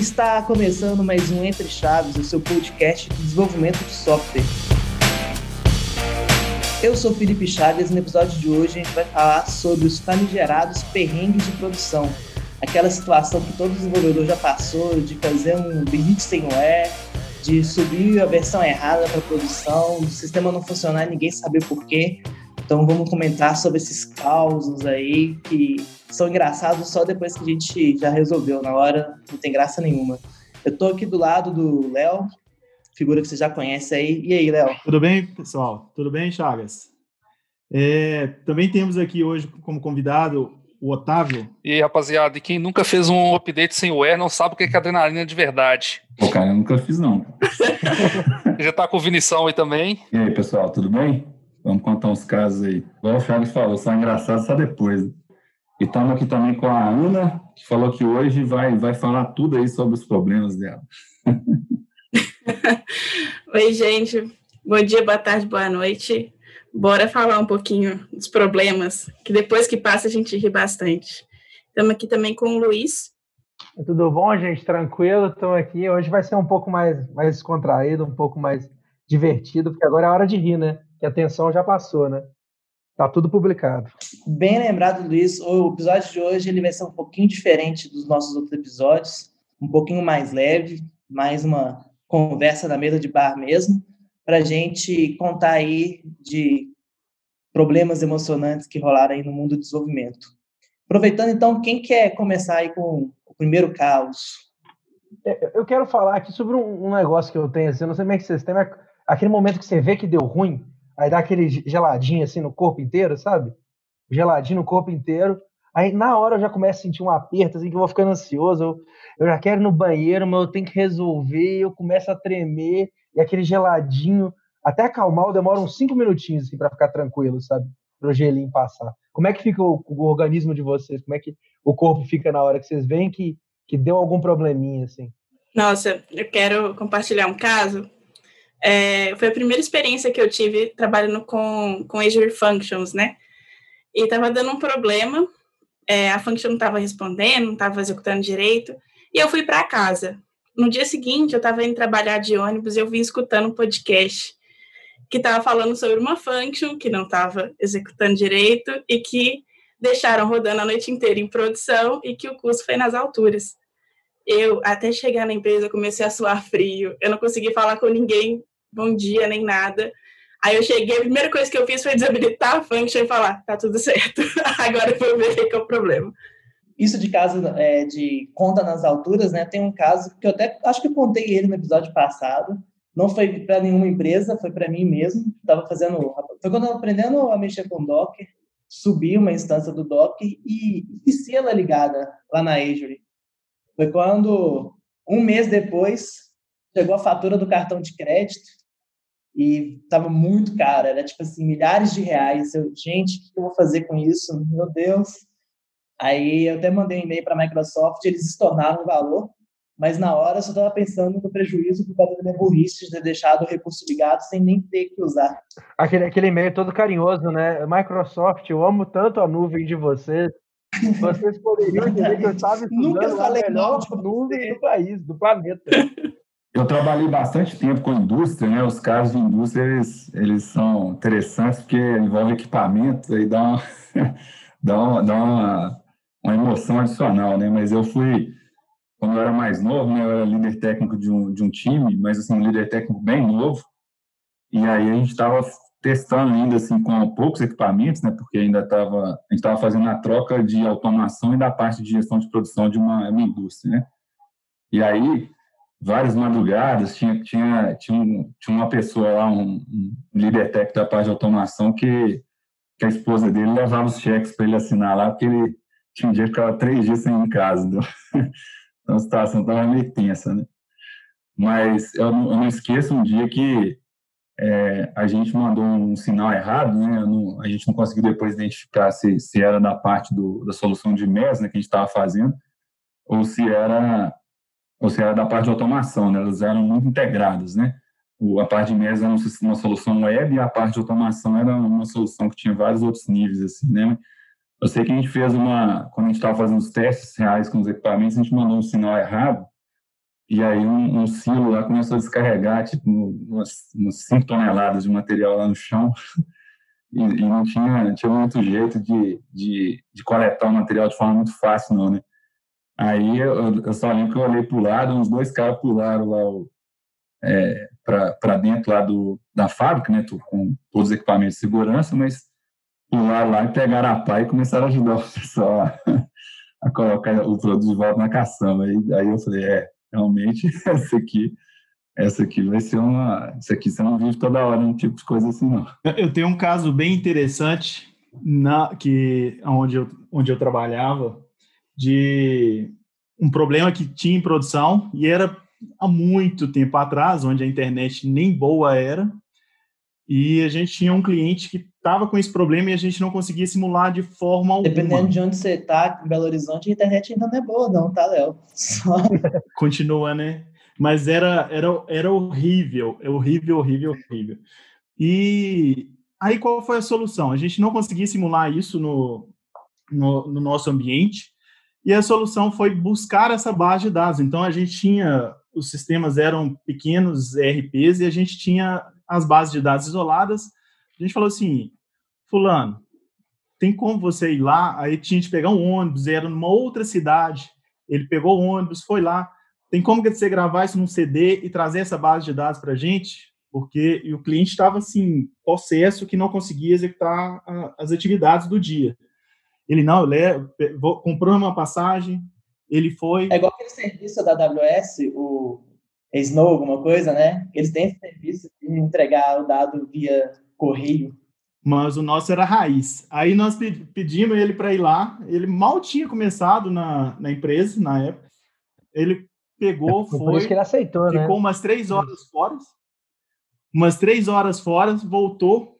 está começando mais um Entre Chaves, o seu podcast de desenvolvimento de software. Eu sou Felipe Chaves e no episódio de hoje a gente vai falar sobre os famigerados perrengues de produção. Aquela situação que todo desenvolvedor já passou de fazer um build sem web, de subir a versão errada para produção, o sistema não funcionar ninguém saber por quê. Então vamos comentar sobre esses causos aí que são engraçados só depois que a gente já resolveu. Na hora não tem graça nenhuma. Eu tô aqui do lado do Léo, figura que você já conhece aí. E aí, Léo? Tudo bem, pessoal? Tudo bem, Chagas? É, também temos aqui hoje como convidado o Otávio. E aí, rapaziada, e quem nunca fez um update sem o Air não sabe o que é adrenalina de verdade. Pô, cara, eu nunca fiz, não. Já tá com o Vinição aí também. E aí, pessoal, tudo bem? Vamos contar uns casos aí. Igual o Chagas falou, só engraçado só depois. E estamos aqui também com a Ana, que falou que hoje vai, vai falar tudo aí sobre os problemas dela. Oi, gente. Bom dia, boa tarde, boa noite. Bora falar um pouquinho dos problemas, que depois que passa a gente ri bastante. Estamos aqui também com o Luiz. Tudo bom, gente? Tranquilo? Estamos aqui. Hoje vai ser um pouco mais, mais descontraído, um pouco mais divertido, porque agora é hora de rir, né? Que a tensão já passou, né? Tá tudo publicado. Bem lembrado, Luiz. O episódio de hoje ele vai ser um pouquinho diferente dos nossos outros episódios, um pouquinho mais leve, mais uma conversa na mesa de bar mesmo, para a gente contar aí de problemas emocionantes que rolaram aí no mundo do desenvolvimento. Aproveitando, então, quem quer começar aí com o primeiro caos? É, eu quero falar aqui sobre um negócio que eu tenho, assim, eu não sei como é que vocês têm, mas aquele momento que você vê que deu ruim, Aí dá aquele geladinho assim no corpo inteiro, sabe? Geladinho no corpo inteiro. Aí na hora eu já começo a sentir um aperto, assim, que eu vou ficando ansioso. Eu, já quero ir no banheiro, mas eu tenho que resolver. Eu começo a tremer e aquele geladinho, até acalmar, eu demoro uns cinco minutinhos assim, para ficar tranquilo, sabe? Para o gelinho passar. Como é que fica o, o, organismo de vocês? Como é que o corpo fica na hora que vocês veem que, que deu algum probleminha, assim? Nossa, eu quero compartilhar um caso é, foi a primeira experiência que eu tive trabalhando com, com Azure Functions, né? E estava dando um problema, é, a function não estava respondendo, não estava executando direito, e eu fui para casa. No dia seguinte, eu estava indo trabalhar de ônibus e eu vim escutando um podcast que estava falando sobre uma function que não estava executando direito e que deixaram rodando a noite inteira em produção e que o custo foi nas alturas. Eu, até chegar na empresa, comecei a suar frio. Eu não consegui falar com ninguém bom dia, nem nada. Aí eu cheguei, a primeira coisa que eu fiz foi desabilitar a function e falar, tá tudo certo, agora eu vou ver o que é o problema. Isso de caso é, de conta nas alturas, né? Tem um caso que eu até acho que eu contei ele no episódio passado. Não foi para nenhuma empresa, foi para mim mesmo. Estava fazendo, foi quando eu aprendendo a mexer com Docker, subi uma instância do Docker e esqueci ela ligada lá na Azure. Foi quando um mês depois chegou a fatura do cartão de crédito e estava muito caro, era tipo assim, milhares de reais. Eu, gente, o que eu vou fazer com isso? Meu Deus. Aí eu até mandei um e-mail para a Microsoft, eles estornaram o valor, mas na hora eu só estava pensando no prejuízo por causa da minha burrice de ter deixado o recurso ligado sem nem ter que usar. Aquele, aquele e-mail todo carinhoso, né? Microsoft, eu amo tanto a nuvem de vocês. Vocês poderiam entender que eu estava estudando Nunca falei a melhor nuvem do país, do planeta. Eu trabalhei bastante tempo com indústria, né? Os casos de indústria, eles, eles são interessantes porque envolvem equipamento e dá uma, dá uma, dá uma, uma emoção adicional, né? Mas eu fui, quando eu era mais novo, né? Eu era líder técnico de um, de um time, mas assim, um líder técnico bem novo. E aí a gente estava testando ainda assim com poucos equipamentos, né? Porque ainda estava, a gente estava fazendo a troca de automação e da parte de gestão de produção de uma, uma indústria, né? E aí várias madrugadas, tinha, tinha, tinha, tinha uma pessoa lá, um, um, líder técnico da parte de automação, que, que a esposa dele levava os cheques para ele assinar lá, porque ele tinha um dia que ficava três dias sem ir em casa. Então, então a situação estava meio tensa, né? Mas eu não, eu não esqueço um dia que é, a gente mandou um sinal errado, né? Não, a gente não conseguiu depois identificar se, se era da parte do, da solução de MES né, que a gente estava fazendo, ou se era ou seja, da parte de automação, né? elas eram muito integradas, né? A parte de mesa era uma solução web e a parte de automação era uma solução que tinha vários outros níveis, assim, né? Eu sei que a gente fez uma, quando a gente estava fazendo os testes reais com os equipamentos, a gente mandou um sinal errado e aí um, um silo lá começou a descarregar, tipo, umas, umas 5 toneladas de material lá no chão, e, e, não, tinha, tinha muito jeito de, de, de coletar o material de forma muito fácil, não, né? Aí eu, eu só lembro que eu olhei para o lado, uns dois caras pularam lá é, para dentro lá do, da fábrica, né, com todos os equipamentos de segurança, mas pularam lá e pegaram a pá e começaram a ajudar o pessoal a, a colocar o produto de volta na caçamba. Aí, aí eu falei, é, realmente, essa aqui, essa aqui vai ser uma. Isso aqui você não vive toda hora um tipo de coisa assim, não. Eu tenho um caso bem interessante na que onde eu, onde eu trabalhava de um problema que tinha em produção e era há muito tempo atrás, onde a internet nem boa era, e a gente tinha um cliente que estava com esse problema e a gente não conseguia simular de forma alguma. Dependendo de onde você está, em Belo Horizonte, a internet ainda não é boa, não, tá, Léo? Só... Continua, né? Mas era, era, era horrível, horrível, horrível, horrível. E aí qual foi a solução? A gente não conseguia simular isso no, no, no nosso ambiente, e a solução foi buscar essa base de dados. Então a gente tinha, os sistemas eram pequenos ERPs e a gente tinha as bases de dados isoladas. A gente falou assim, fulano, tem como você ir lá? Aí tinha que pegar um ônibus, era numa outra cidade. Ele pegou o ônibus, foi lá. Tem como você gravar isso num CD e trazer essa base de dados para a gente? Porque o cliente estava assim, possesso que não conseguia executar as atividades do dia. Ele não, ele comprou uma passagem, ele foi. É igual aquele serviço da AWS, o Snow, alguma coisa, né? Eles têm esse serviço de entregar o dado via correio. Mas o nosso era raiz. Aí nós pedimos ele para ir lá. Ele mal tinha começado na, na empresa na época. Ele pegou, foi. Por isso que ele aceitou, ficou né? Ficou umas três horas fora. Umas três horas fora, voltou.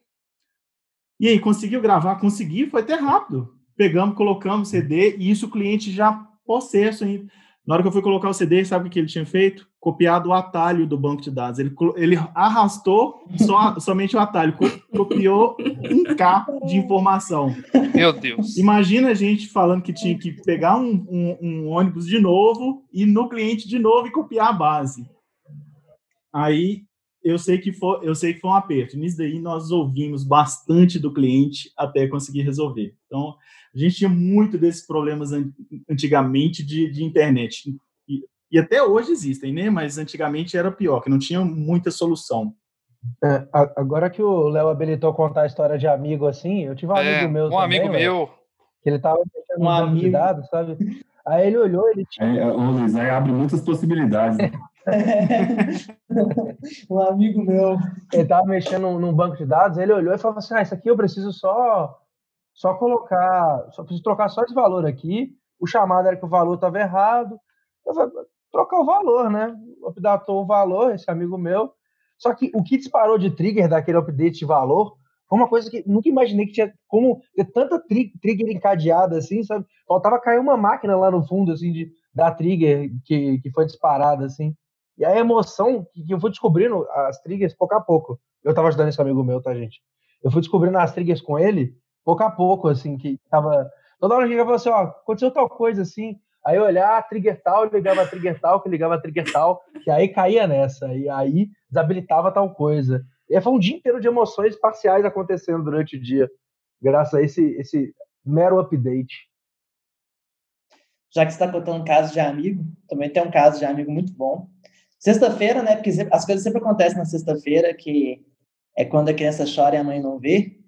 E aí, conseguiu gravar? Conseguiu, foi até rápido pegamos, colocamos o CD, e isso o cliente já possesso ainda. Na hora que eu fui colocar o CD, sabe o que ele tinha feito? Copiado o atalho do banco de dados. Ele, ele arrastou só, somente o atalho, copiou um K de informação. Meu Deus. Imagina a gente falando que tinha que pegar um, um, um ônibus de novo, ir no cliente de novo e copiar a base. Aí eu sei que foi, eu sei que foi um aperto. Nisso daí nós ouvimos bastante do cliente até conseguir resolver. Então, a gente tinha muito desses problemas antigamente de, de internet. E, e, até hoje existem, né? Mas antigamente era pior, que não tinha muita solução. É, agora que o Léo habilitou contar a história de amigo assim, eu tive um é, amigo meu. Um também, amigo meu. Que ele tava mexendo um amigo. de dados, sabe? Aí ele olhou, ele tinha. É, ô Luiz, aí abre muitas possibilidades. Né? um amigo meu. Ele tava mexendo num banco de dados, ele olhou e falou assim: Ah, isso aqui eu preciso só, só colocar, só preciso trocar só esse valor aqui. O chamado era que o valor estava errado. Eu falei, trocar o valor, né? Updatou o valor, esse amigo meu. Só que o que disparou de trigger daquele update de valor foi uma coisa que nunca imaginei que tinha como ter tanta tri trigger encadeada assim, sabe? Faltava cair uma máquina lá no fundo, assim, de, da trigger que, que foi disparada, assim. E a emoção que eu fui descobrindo as triggers pouco a pouco. Eu tava ajudando esse amigo meu, tá, gente? Eu fui descobrindo as triggers com ele pouco a pouco, assim, que tava. Toda hora que falava assim, ó, aconteceu tal coisa assim. Aí eu olhar, ah, trigger tal, ligava trigger tal, que ligava trigger tal, que aí caía nessa, e aí desabilitava tal coisa. E foi um dia inteiro de emoções parciais acontecendo durante o dia, graças a esse, esse mero update. Já que você está contando um caso de amigo, também tem um caso de amigo muito bom. Sexta-feira, né? Porque as coisas sempre acontecem na sexta-feira, que é quando a criança chora e a mãe não vê.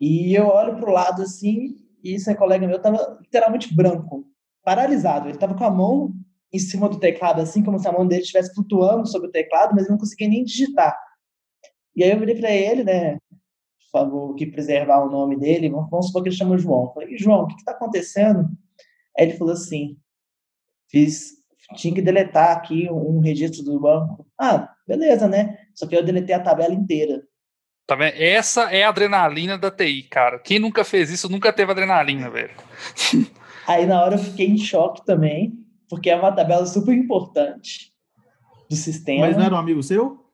E eu olho para o lado assim, e esse colega meu estava literalmente branco, paralisado. Ele estava com a mão em cima do teclado, assim, como se a mão dele estivesse flutuando sobre o teclado, mas não conseguia nem digitar. E aí eu virei para ele, né? Por favor, que preservar o nome dele, vamos supor que ele chama João. Eu falei, João, o que está acontecendo? Aí ele falou assim: fiz tinha que deletar aqui um registro do banco. Ah, beleza, né? Só que eu deletei a tabela inteira. Tá vendo? Essa é a adrenalina da TI, cara. Quem nunca fez isso nunca teve adrenalina, velho. Aí na hora eu fiquei em choque também, porque é uma tabela super importante do sistema. Mas não era um amigo seu?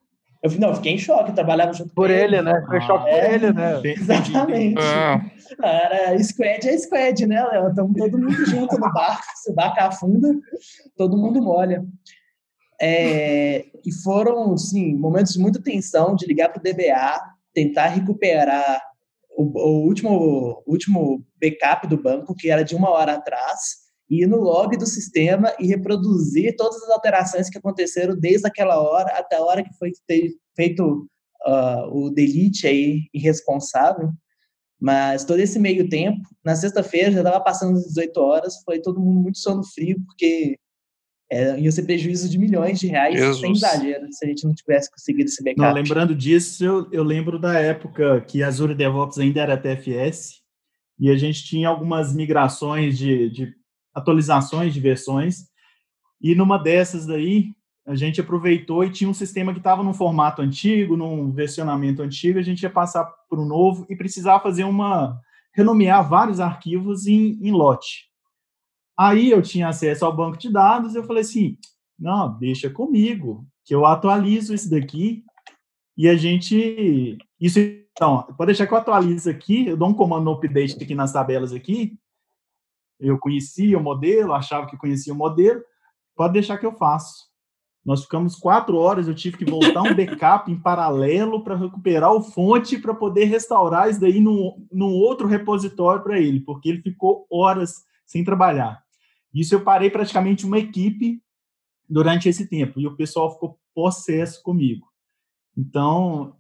Eu não, fiquei em choque, eu trabalhava junto por ele, ele, né? Foi ah, choque é, por ele, né? Exatamente. Ah. Era squad é squad, né, Léo? Estamos todo mundo junto no barco. Se o barco afunda, todo mundo molha. É, e foram, sim, momentos de muita tensão, de ligar para o DBA, tentar recuperar o, o, último, último backup do banco, que era de uma hora atrás, ir no log do sistema e reproduzir todas as alterações que aconteceram desde aquela hora até a hora que foi feito uh, o delete aí irresponsável. Mas todo esse meio tempo, na sexta-feira já estava passando as 18 horas, foi todo mundo muito sono frio, porque é, ia ser prejuízo de milhões de reais, Jesus. sem exagero, se a gente não tivesse conseguido esse backup. Não, lembrando disso, eu, eu lembro da época que Azure DevOps ainda era TFS, e a gente tinha algumas migrações de, de atualizações de versões, e numa dessas daí, a gente aproveitou e tinha um sistema que estava num formato antigo, num versionamento antigo, a gente ia passar para o novo e precisava fazer uma renomear vários arquivos em, em lote. Aí eu tinha acesso ao banco de dados, eu falei assim, não, deixa comigo, que eu atualizo isso daqui e a gente, isso então, pode deixar que eu atualize aqui, eu dou um comando update aqui nas tabelas aqui, eu conhecia o modelo, achava que conhecia o modelo, pode deixar que eu faço. Nós ficamos quatro horas, eu tive que voltar um backup em paralelo para recuperar o fonte para poder restaurar isso daí num, num outro repositório para ele, porque ele ficou horas sem trabalhar. Isso eu parei praticamente uma equipe durante esse tempo e o pessoal ficou possesso comigo. Então,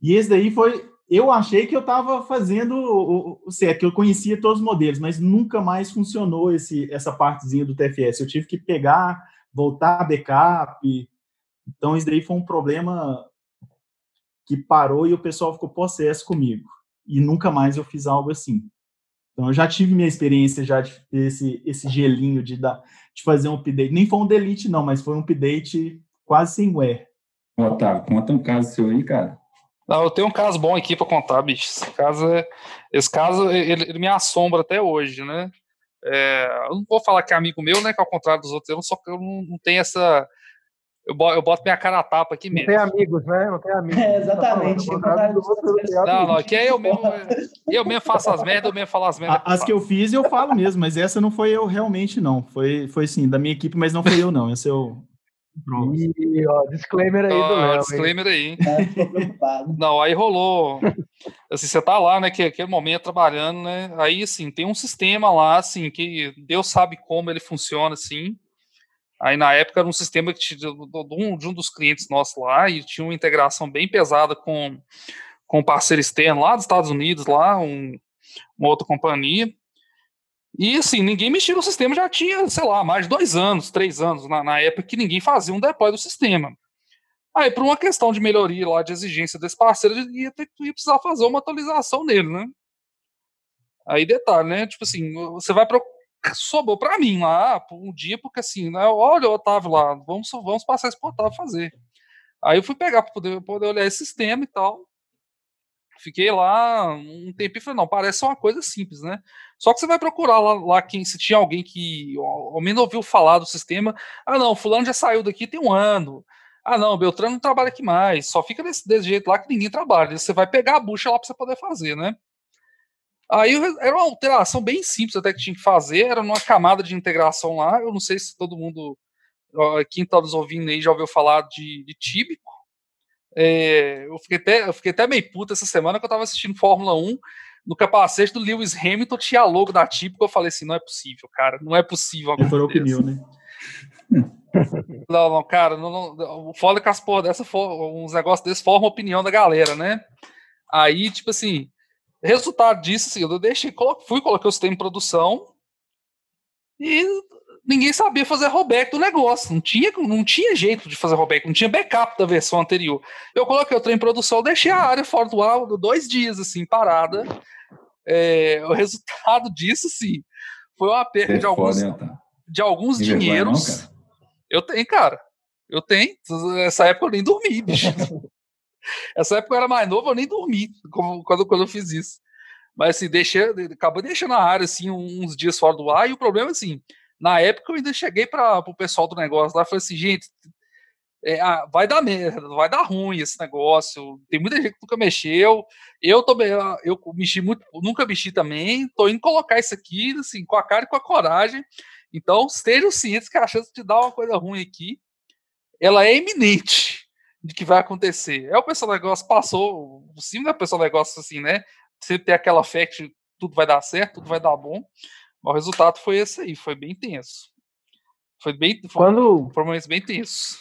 e esse daí foi. Eu achei que eu estava fazendo o, certo, que eu conhecia todos os modelos, mas nunca mais funcionou esse, essa partezinha do TFS. Eu tive que pegar, voltar a backup. Então, isso daí foi um problema que parou e o pessoal ficou possesso comigo. E nunca mais eu fiz algo assim. Então, eu já tive minha experiência já de esse, esse gelinho de, dar, de fazer um update. Nem foi um delete, não, mas foi um update quase sem wear. Otávio, conta um caso seu aí, cara. Não, eu tenho um caso bom aqui para contar, bicho. Esse caso, é, esse caso ele, ele me assombra até hoje, né? É, eu não vou falar que é amigo meu, né? Que ao contrário dos outros, eu não, só que eu não, não tenho essa eu boto, eu boto minha cara a tapa aqui mesmo. Não tem amigos, né? Não tem amigos. É, exatamente. Não, não, aqui é eu mesmo. Eu mesmo faço as merdas, eu mesmo falo as merdas. As que eu fiz, eu falo mesmo, mas essa não foi eu realmente, não. Foi, foi sim, da minha equipe, mas não foi eu, não. Esse é o. E, ó, disclaimer aí do Léo. Disclaimer aí. É, não, aí rolou. Assim, você tá lá, né? Que aquele momento trabalhando, né? Aí, assim, tem um sistema lá, assim, que Deus sabe como ele funciona, assim. Aí na época era um sistema que tinha, de, um, de um dos clientes nossos lá e tinha uma integração bem pesada com, com um parceiro externo lá dos Estados Unidos, lá, um, uma outra companhia. E assim, ninguém mexia no sistema, já tinha, sei lá, mais de dois anos, três anos, na, na época que ninguém fazia um deploy do sistema. Aí, por uma questão de melhoria lá, de exigência desse parceiro, ia, ter, ia precisar fazer uma atualização nele, né? Aí, detalhe, né? Tipo assim, você vai procurar sobrou para mim lá um dia, porque assim, né, olha o Otávio lá, vamos, vamos passar isso pro Otávio fazer. Aí eu fui pegar para poder, poder olhar esse sistema e tal. Fiquei lá um tempo e falei, não, parece uma coisa simples, né? Só que você vai procurar lá, lá quem, se tinha alguém que ao menos ouviu falar do sistema. Ah, não, fulano já saiu daqui tem um ano. Ah, não, Beltrano não trabalha aqui mais. Só fica desse, desse jeito lá que ninguém trabalha. Você vai pegar a bucha lá para você poder fazer, né? Aí era uma alteração bem simples até que tinha que fazer, era numa camada de integração lá. Eu não sei se todo mundo, quem está nos ouvindo aí, já ouviu falar de, de tíbico. É, eu, fiquei até, eu fiquei até meio puta essa semana que eu estava assistindo Fórmula 1. No capacete do Lewis Hamilton tinha logo da típico. Eu falei assim: não é possível, cara, não é possível. Foi opinião, né? Não, não, cara, não, não, o foda que as porra dessa, uns negócios desses formam opinião da galera, né? Aí, tipo assim, Resultado disso, assim, eu deixei, fui, coloquei o sistema em produção e ninguém sabia fazer rollback do negócio. Não tinha, não tinha jeito de fazer rollback, não tinha backup da versão anterior. Eu coloquei o trem em produção, deixei a área fora do ar dois dias, assim, parada. É, o resultado disso, sim, foi uma perda é de alguns, foda, de alguns dinheiros. Não, eu tenho, cara. Eu tenho. Nessa época eu nem dormi, bicho. Essa época eu era mais novo, eu nem dormi quando, quando eu fiz isso. Mas assim, deixei, acabou deixando a área assim, uns dias fora do ar, e o problema assim, na época eu ainda cheguei para o pessoal do negócio lá e falei assim, gente, é, ah, vai dar merda, vai dar ruim esse negócio. Tem muita gente que nunca mexeu. Eu também, eu mexi muito, nunca mexi também. Tô indo colocar isso aqui, assim, com a cara e com a coragem. Então, estejam cientes que a chance de dar uma coisa ruim aqui ela é iminente de que vai acontecer. É o pessoal negócio passou, o cima da pessoa negócio assim, né? Você ter aquela fé que tudo vai dar certo, tudo vai dar bom. Mas o resultado foi esse aí, foi bem tenso. Foi bem, foi, Quando... foi um momento bem tenso.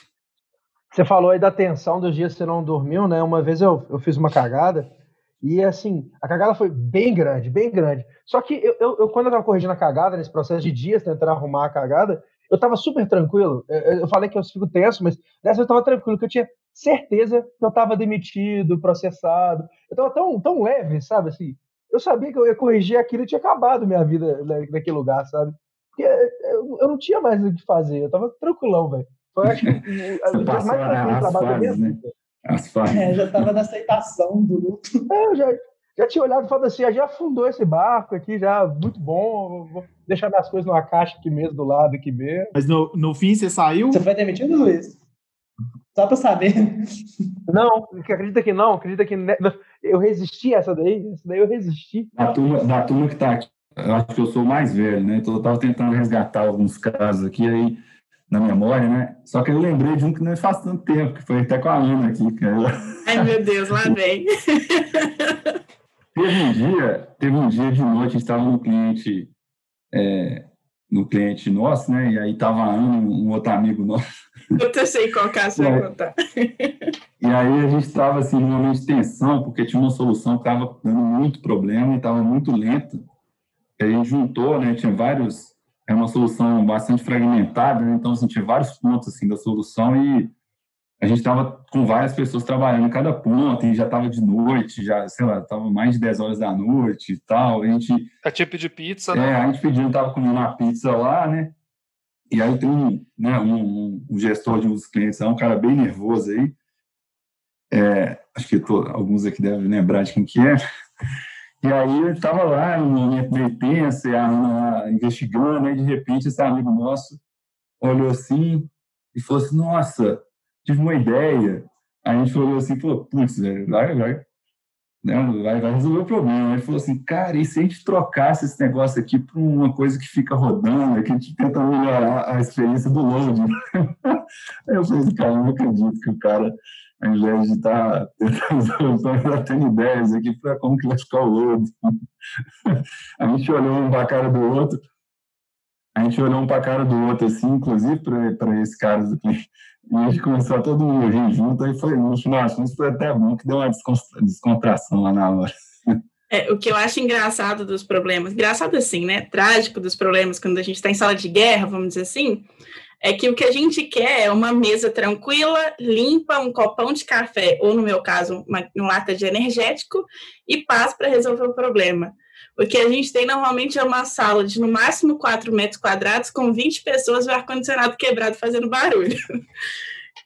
Você falou aí da tensão dos dias que você não dormiu, né? Uma vez eu, eu fiz uma cagada e, assim, a cagada foi bem grande, bem grande. Só que eu, eu, eu quando eu tava corrigindo a cagada, nesse processo de dias, tentando arrumar a cagada, eu tava super tranquilo. Eu, eu falei que eu fico tenso, mas dessa eu tava tranquilo, que eu tinha certeza que eu tava demitido, processado. Eu tava tão, tão leve, sabe, assim. Eu sabia que eu ia corrigir aquilo e tinha acabado minha vida naquele lugar, sabe? Porque eu, eu não tinha mais o que fazer, eu tava tranquilão, velho. Foi acho que o mais tranquilo trabalho da minha vida. As É, já estava na aceitação do luto. É, eu já, já tinha olhado e falado assim, ah, já afundou esse barco aqui, já muito bom, vou deixar minhas coisas numa caixa aqui mesmo, do lado aqui mesmo. Mas no, no fim você saiu? Você foi demitido, Luiz? Só para saber. Não, acredita que não, acredita que eu resisti a essa daí, essa daí eu resisti. Da turma, da turma que tá aqui, eu acho que eu sou o mais velho, né? Então eu tava tentando resgatar alguns casos aqui, aí na memória, né? Só que eu lembrei de um que não faz tanto tempo, que foi até com a Ana aqui. Cara. Ai, meu Deus, lá vem. teve um dia, teve um dia de noite, a gente estava no cliente, é, no cliente nosso, né? E aí tava a Ana, um outro amigo nosso. Eu sei qual caso vai contar. E aí a gente estava assim, num momento de tensão, porque tinha uma solução que estava dando muito problema e estava muito lento. E a gente juntou, né? Tinha vários é uma solução bastante fragmentada, né? então assim, tinha vários pontos assim da solução e a gente estava com várias pessoas trabalhando em cada ponto e já estava de noite, já, sei lá, estava mais de 10 horas da noite e tal. A gente. É tipo de pizza, né? É, a gente pediu, estava comendo uma pizza lá, né? E aí tem um, né, um, um gestor de um dos clientes, um cara bem nervoso aí. É, acho que tô, alguns aqui devem lembrar de quem que é. E aí eu estava lá, momento meio tenso, a Ana investigando, e de repente esse amigo nosso olhou assim e falou assim, nossa, tive uma ideia. Aí a gente olhou assim falou, putz, velho, vai, vai, né, vai, vai resolver o problema. Ele falou assim, cara, e se a gente trocasse esse negócio aqui para uma coisa que fica rodando, que a gente tenta melhorar a experiência do load? Eu falei assim, cara, eu não acredito que o cara ao invés de estar tá tendo ideias aqui para como que vai ficar o lodo. a gente olhou um para a cara do outro, a gente olhou um para a cara do outro, assim, inclusive para esse cara do e a gente começou a todo mundo rir junto, aí foi, no final, foi até bom, que deu uma descontração lá na hora. É, o que eu acho engraçado dos problemas, engraçado assim, né? Trágico dos problemas, quando a gente está em sala de guerra, vamos dizer assim, é que o que a gente quer é uma mesa tranquila, limpa, um copão de café, ou no meu caso, uma, uma lata de energético, e paz para resolver o problema. O que a gente tem normalmente é uma sala de no máximo 4 metros quadrados, com 20 pessoas e o ar-condicionado quebrado fazendo barulho.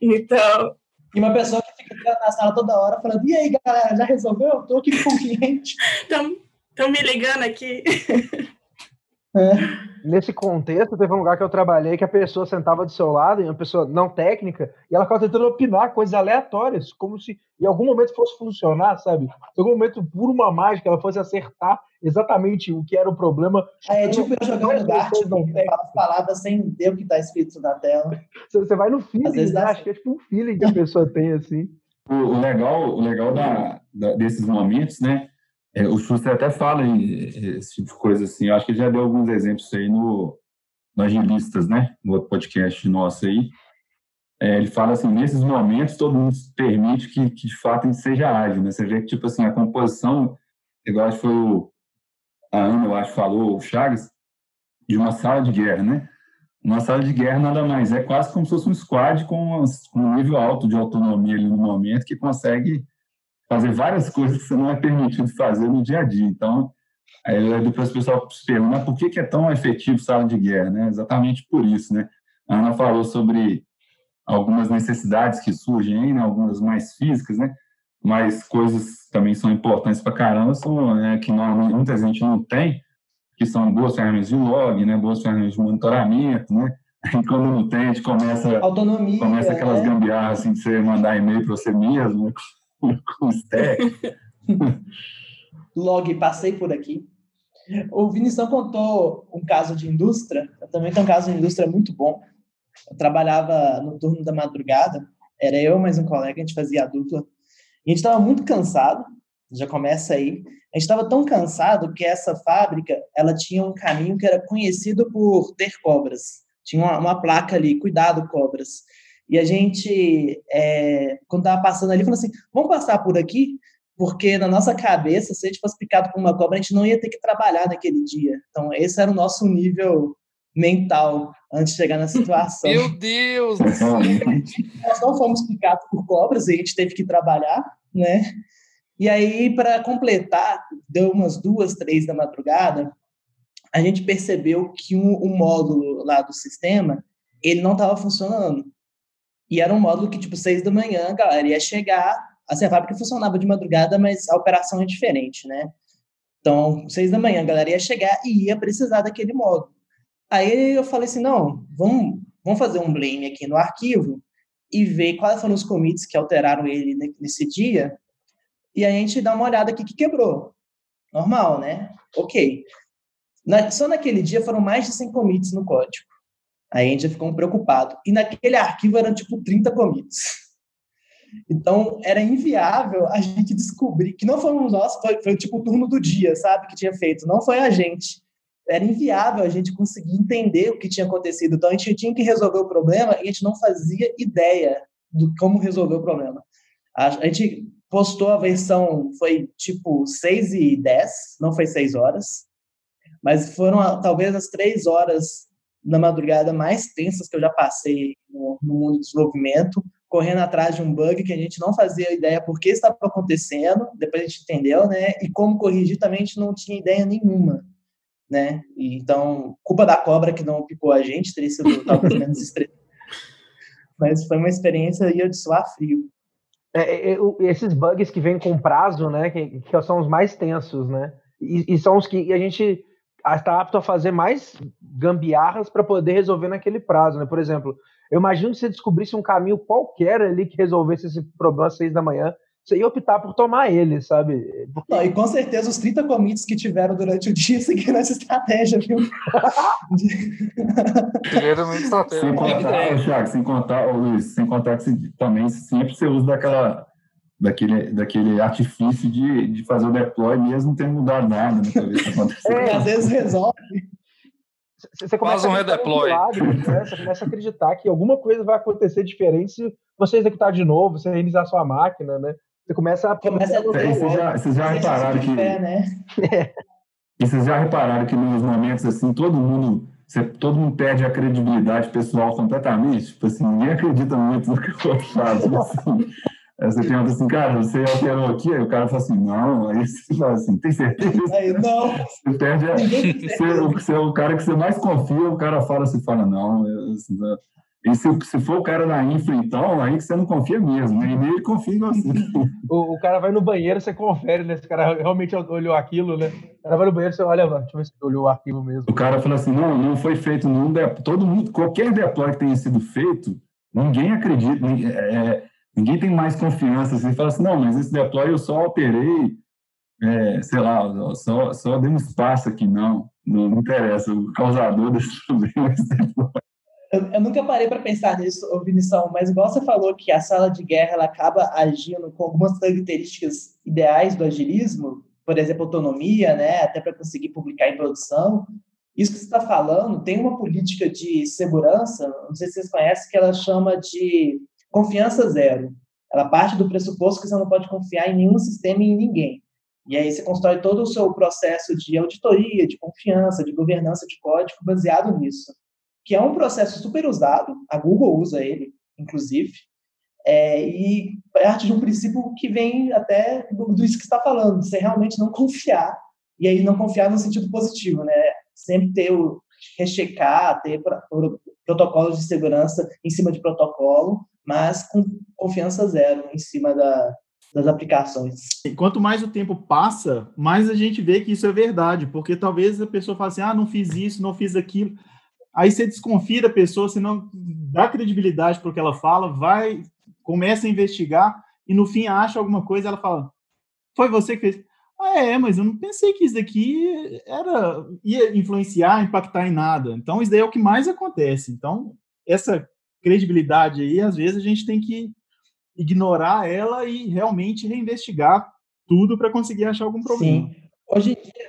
Então. E uma pessoa que fica na sala toda hora falando: e aí, galera, já resolveu? Estou aqui com o cliente. Estão me ligando aqui. É. Nesse contexto, teve um lugar que eu trabalhei que a pessoa sentava do seu lado, uma pessoa não técnica, e ela ficava tentando opinar coisas aleatórias, como se em algum momento fosse funcionar, sabe? Em algum momento, por uma mágica, ela fosse acertar exatamente o que era o problema. É, tipo eu jogando Dart, não as palavras sem ver o que está escrito na tela. Você vai no feeling, né? acho que é tipo um feeling que a pessoa tem, assim. O, legal, o legal da, da, desses momentos, né? É, o Schuster até fala esse tipo de coisa assim. Eu acho que ele já deu alguns exemplos aí no, no Agilistas, né? No outro podcast nosso aí. É, ele fala assim, nesses momentos todo mundo permite que, que de fato a gente seja ágil, né? Você vê que, tipo assim, a composição, igual acho que foi o, a Ana, eu acho, falou, o Chagas, de uma sala de guerra, né? Uma sala de guerra nada mais é quase como se fosse um squad com, um nível alto de autonomia ali no momento que consegue fazer várias coisas que você não é permitido fazer no dia a dia. Então, aí depois o pessoal se pergunta por que, que é tão efetivo sala de guerra, né? Exatamente por isso, né? A Ana falou sobre algumas necessidades que surgem né? algumas mais físicas, né? Mas coisas também são importantes para caramba, são, né, que não, muita gente não tem, que são boas ferramentas de log, né? Boas ferramentas de monitoramento, né? Aí quando não tem, a gente começa, Autonomia, começa aquelas é. gambiarras assim, de você mandar e-mail para você mesmo, né? com stack. Log, passei por aqui. O Vinição contou um caso de indústria, eu também tem um caso de indústria muito bom. Eu trabalhava no turno da madrugada, era eu mais um colega, a gente fazia a dupla. E a gente estava muito cansado, já começa aí. A gente estava tão cansado que essa fábrica, ela tinha um caminho que era conhecido por ter cobras. Tinha uma, uma placa ali, cuidado cobras. E a gente, é, quando estava passando ali, falou assim, vamos passar por aqui? Porque na nossa cabeça, se a gente fosse picado por uma cobra, a gente não ia ter que trabalhar naquele dia. Então, esse era o nosso nível mental antes de chegar na situação. Meu Deus! Nós não fomos picados por cobras e a gente teve que trabalhar, né? E aí, para completar, deu umas duas, três da madrugada, a gente percebeu que um, um módulo lá do sistema, ele não estava funcionando. E era um módulo que, tipo, seis da manhã, a galera ia chegar, assim, a fábrica funcionava de madrugada, mas a operação é diferente, né? Então, seis da manhã, a galera ia chegar e ia precisar daquele módulo. Aí eu falei assim, não, vamos, vamos fazer um blame aqui no arquivo e ver quais foram os commits que alteraram ele nesse dia e a gente dá uma olhada aqui que quebrou. Normal, né? Ok. Na, só naquele dia foram mais de 100 commits no código. Aí a gente ficou preocupado. E naquele arquivo eram tipo 30 commits. Então era inviável a gente descobrir que não fomos nós, foi, foi tipo o turno do dia, sabe? Que tinha feito. Não foi a gente. Era inviável a gente conseguir entender o que tinha acontecido. Então a gente tinha que resolver o problema e a gente não fazia ideia do como resolver o problema. A, gente postou a versão, foi tipo 6 e 10, não foi 6 horas, mas foram talvez as 3 horas na madrugada mais tensas que eu já passei no, no mundo do desenvolvimento, correndo atrás de um bug que a gente não fazia ideia por que estava acontecendo, depois a gente entendeu, né? E como corrigir também a gente não tinha ideia nenhuma, né? E, então, culpa da cobra que não picou a gente, teria sido talvez menos estressante. Mas foi uma experiência ia de suar frio. É, é, esses bugs que vêm com prazo, né, que, que, são os mais tensos, né, e, e são os que a gente está apto a fazer mais gambiarras para poder resolver naquele prazo, né? Por exemplo, eu imagino que você descobrisse um caminho qualquer ali que resolvesse esse problema às seis da manhã, você ia optar por tomar ele, sabe? Porque... Não, e com certeza os 30 commits que tiveram durante o dia seguiram essa estratégia, viu? Seguiram uma estratégia. Sem contar, é. Thiago, sem contar, Luiz, sem contar que você, também sempre você usa daquela, daquele, daquele artifício de, de fazer o deploy mesmo tendo mudado nada, né? É, às vezes resolve. Você começa Faz um redeploy. Milagre, né? Você começa a acreditar que alguma coisa vai acontecer diferente se você executar de novo, você reiniciar sua máquina, né? Você começa a. Começa a vocês já, vocês já repararam que. Fé, né? E vocês já repararam que nos momentos assim, todo mundo. Você, todo mundo perde a credibilidade pessoal completamente. Tipo assim, ninguém acredita muito no que o faz. Tipo assim, você pergunta assim, cara, você alterou aqui? Aí o cara fala assim, não. Aí você fala assim, tem certeza? Aí, não. Você perde a. Você, você, é o cara que você mais confia, o cara fala assim, fala, não. Assim, e se, se for o cara da infra, então, aí que você não confia mesmo, né? E nem ele confia em você. O, o, cara vai no banheiro, você confere, né? Se o cara realmente olhou aquilo, né? O cara vai no banheiro, você olha, deixa eu ver se olhou o arquivo mesmo. O cara fala assim, não, não foi feito nenhum deploy. Todo mundo, qualquer deploy que tenha sido feito, ninguém acredita, ninguém, é, ninguém tem mais confiança. Você fala assim, não, mas esse deploy eu só operei, é, sei lá, só, só dei um espaço aqui. Não, não, não interessa. O causador desse problema é esse deploy. Eu, eu, nunca parei para pensar nisso, Vinição, mas igual você falou que a sala de guerra ela acaba agindo com algumas características ideais do agilismo, por exemplo, autonomia, né, até para conseguir publicar em produção. Isso que você está falando tem uma política de segurança, não sei se vocês conhecem, que ela chama de confiança zero. Ela parte do pressuposto que você não pode confiar em nenhum sistema e em ninguém. E aí você constrói todo o seu processo de auditoria, de confiança, de governança de código baseado nisso que é um processo super usado, a Google usa ele, inclusive, é, e parte de um princípio que vem até do, do isso que está falando, você realmente não confiar, e aí não confiar no sentido positivo, né? Sempre ter o rechecar, ter protocolos de segurança em cima de protocolo, mas com confiança zero em cima da, das aplicações. E quanto mais o tempo passa, mais a gente vê que isso é verdade, porque talvez a pessoa fale assim, ah, não fiz isso, não fiz aquilo, Aí você desconfia da pessoa, você não dá credibilidade para o que ela fala, vai, começa a investigar e no fim acha alguma coisa, ela fala: "Foi você que fez?" Ah, é, mas eu não pensei que isso daqui era ia influenciar, impactar em nada. Então isso daí é o que mais acontece. Então essa credibilidade aí, às vezes a gente tem que ignorar ela e realmente reinvestigar tudo para conseguir achar algum problema. Sim. Hoje em dia,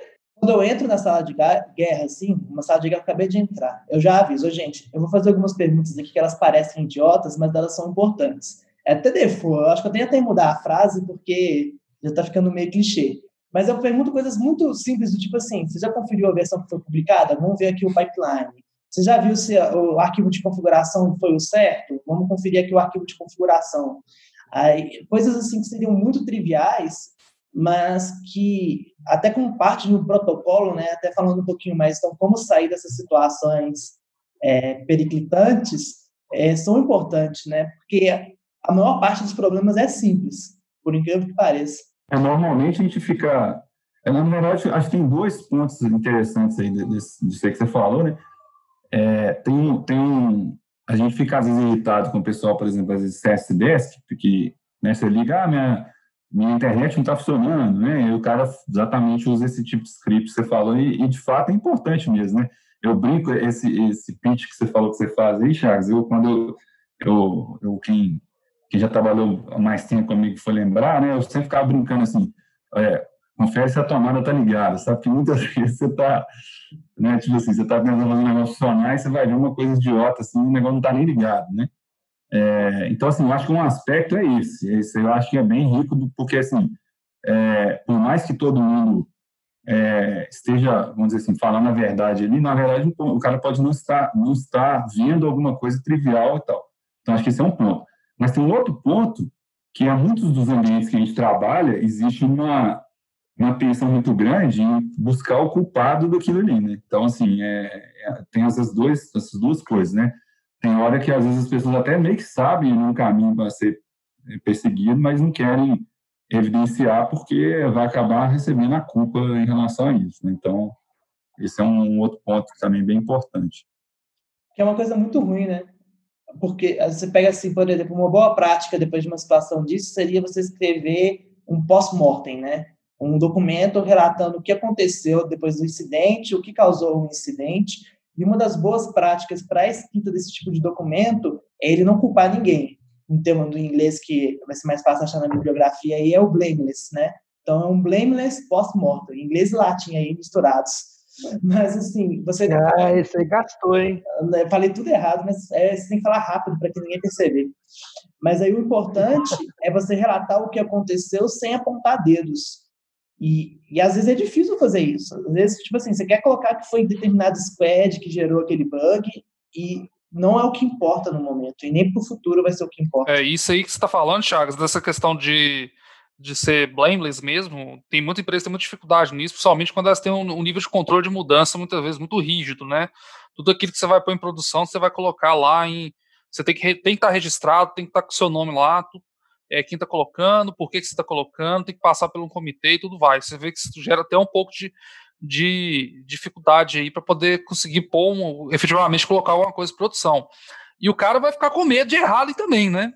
quando eu entro na sala de guerra, assim, uma sala de guerra, eu acabei de entrar, eu já aviso, gente, eu vou fazer algumas perguntas aqui que elas parecem idiotas, mas elas são importantes. É até default, eu acho que eu tenho até mudar a frase, porque já está ficando meio clichê. Mas eu pergunto coisas muito simples, do tipo assim, você já conferiu a versão que foi publicada? Vamos ver aqui o pipeline. Você já viu se o arquivo de configuração foi o certo? Vamos conferir aqui o arquivo de configuração. Aí, coisas assim que seriam muito triviais, mas que até como parte do protocolo, né, até falando um pouquinho mais, então como sair dessas situações é, periclitantes, é, são importantes, né, porque a maior parte dos problemas é simples, por incrível que pareça. É, normalmente a gente fica. É, na verdade, acho que tem dois pontos interessantes aí disso, disso que você falou, né? É, tem, tem um, a gente fica às vezes irritado com o pessoal, por exemplo, às vezes CS porque né, você liga, ah, minha, minha internet não está funcionando, né? E o cara exatamente usa esse tipo de script que você falou, e, e, de fato é importante mesmo, né? Eu brinco, esse, esse pitch que você falou que você faz aí, Charles, eu, quando eu, eu, eu quem que já trabalhou mais tempo comigo foi lembrar, né? Eu sempre ficava brincando assim, é, confere se a tomada tá ligada, sabe? Que muitas vezes você tá, né? Tipo assim, você tá tentando fazer um negócio funcionar e você vai ver uma coisa idiota, assim, o negócio não tá nem ligado, né? É, então, assim, eu acho que um aspecto é esse. Esse eu acho que é bem rico, porque, assim, é, por mais que todo mundo é, esteja, vamos dizer assim, falando a verdade ali, na verdade, o cara pode não estar, não estar vendo alguma coisa trivial e tal. Então, acho que esse é um ponto. Mas tem um outro ponto, que é muitos dos ambientes que a gente trabalha, existe uma, uma tensão muito grande em buscar o culpado daquilo ali, né? Então, assim, é, é, tem essas, dois, essas duas coisas, né? Tem hora que, às vezes, as pessoas até meio que sabem um caminho para ser perseguido, mas não querem evidenciar porque vai acabar recebendo a culpa em relação a isso, né? Então, esse é um outro ponto também bem importante. Que é uma coisa muito ruim, né? porque você pega assim, por exemplo, uma boa prática depois de uma situação disso seria você escrever um post-mortem, né? Um documento relatando o que aconteceu depois do incidente, o que causou o incidente. E uma das boas práticas para a escrita desse tipo de documento é ele não culpar ninguém. Um termo do inglês que vai ser mais fácil achar na bibliografia aí é o blameless, né? Então é um blameless post-mortem, inglês e latim aí misturados. Mas assim, você. Ah, esse aí gastou, hein? Eu falei tudo errado, mas é, você tem que falar rápido para que ninguém perceber. Mas aí o importante é você relatar o que aconteceu sem apontar dedos. E, e às vezes é difícil fazer isso. Às vezes, tipo assim, você quer colocar que foi determinado squad que gerou aquele bug e não é o que importa no momento. E nem para o futuro vai ser o que importa. É isso aí que você está falando, Chagas, dessa questão de de ser blameless mesmo, tem muita empresa que tem muita dificuldade nisso, principalmente quando elas têm um, um, nível de controle de mudança muitas vezes muito rígido, né? Tudo aquilo que você vai pôr em produção, você vai colocar lá em. Você tem que, tem que estar registrado, tem que estar com o seu nome lá, tu, é, quem está colocando, por que, que você está colocando, tem que passar pelo comitê e tudo vai. Você vê que isso gera até um pouco de, de dificuldade aí para poder conseguir pôr um, efetivamente colocar alguma coisa em produção. E o cara vai ficar com medo de errar ali também, né?